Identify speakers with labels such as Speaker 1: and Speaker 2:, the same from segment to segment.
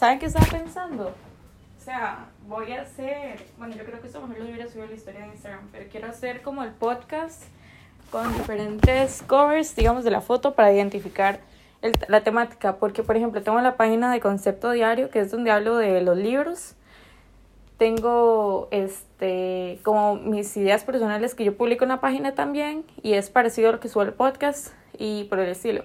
Speaker 1: ¿Saben qué estaba pensando? O sea, voy a hacer, bueno, yo creo que esto mejor lo hubiera subido a la historia de Instagram, pero quiero hacer como el podcast con diferentes covers, digamos, de la foto para identificar la temática, porque por ejemplo tengo la página de Concepto Diario, que es donde hablo de los libros, tengo este como mis ideas personales que yo publico en la página también y es parecido a lo que subo el podcast y por el estilo.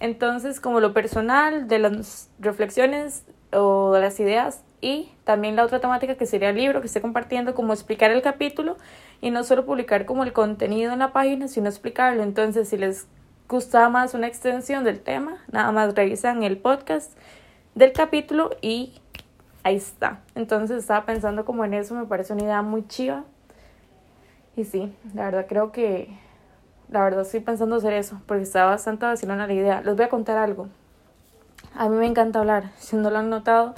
Speaker 1: Entonces, como lo personal de las reflexiones o de las ideas y también la otra temática que sería el libro que estoy compartiendo, como explicar el capítulo y no solo publicar como el contenido en la página, sino explicarlo. Entonces, si les gusta más una extensión del tema, nada más revisan el podcast del capítulo y ahí está. Entonces estaba pensando como en eso, me parece una idea muy chiva. Y sí, la verdad creo que, la verdad estoy pensando hacer eso, porque estaba bastante vacilona la idea. Les voy a contar algo. A mí me encanta hablar, si no lo han notado,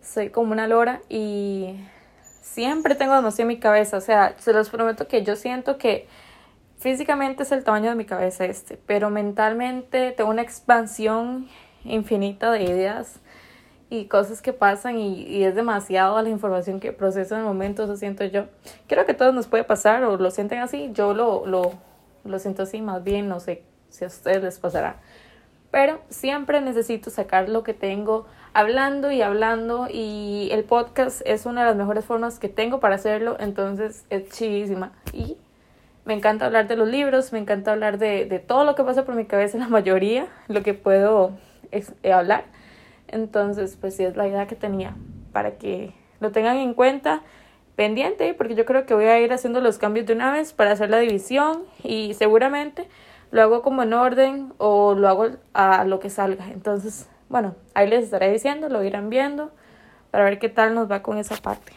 Speaker 1: soy como una lora y siempre tengo demasiado en mi cabeza. O sea, se los prometo que yo siento que físicamente es el tamaño de mi cabeza este, pero mentalmente tengo una expansión infinita de ideas y cosas que pasan y, y es demasiado la información que proceso en el momento, eso siento yo. Creo que a todos nos puede pasar o lo sienten así, yo lo, lo, lo siento así, más bien no sé si a ustedes les pasará. Pero siempre necesito sacar lo que tengo hablando y hablando y el podcast es una de las mejores formas que tengo para hacerlo, entonces es chivísima. Y me encanta hablar de los libros, me encanta hablar de, de todo lo que pasa por mi cabeza, la mayoría, lo que puedo es, eh, hablar. Entonces, pues sí es la idea que tenía para que lo tengan en cuenta pendiente, porque yo creo que voy a ir haciendo los cambios de una vez para hacer la división y seguramente lo hago como en orden o lo hago a lo que salga. Entonces, bueno, ahí les estaré diciendo, lo irán viendo para ver qué tal nos va con esa parte.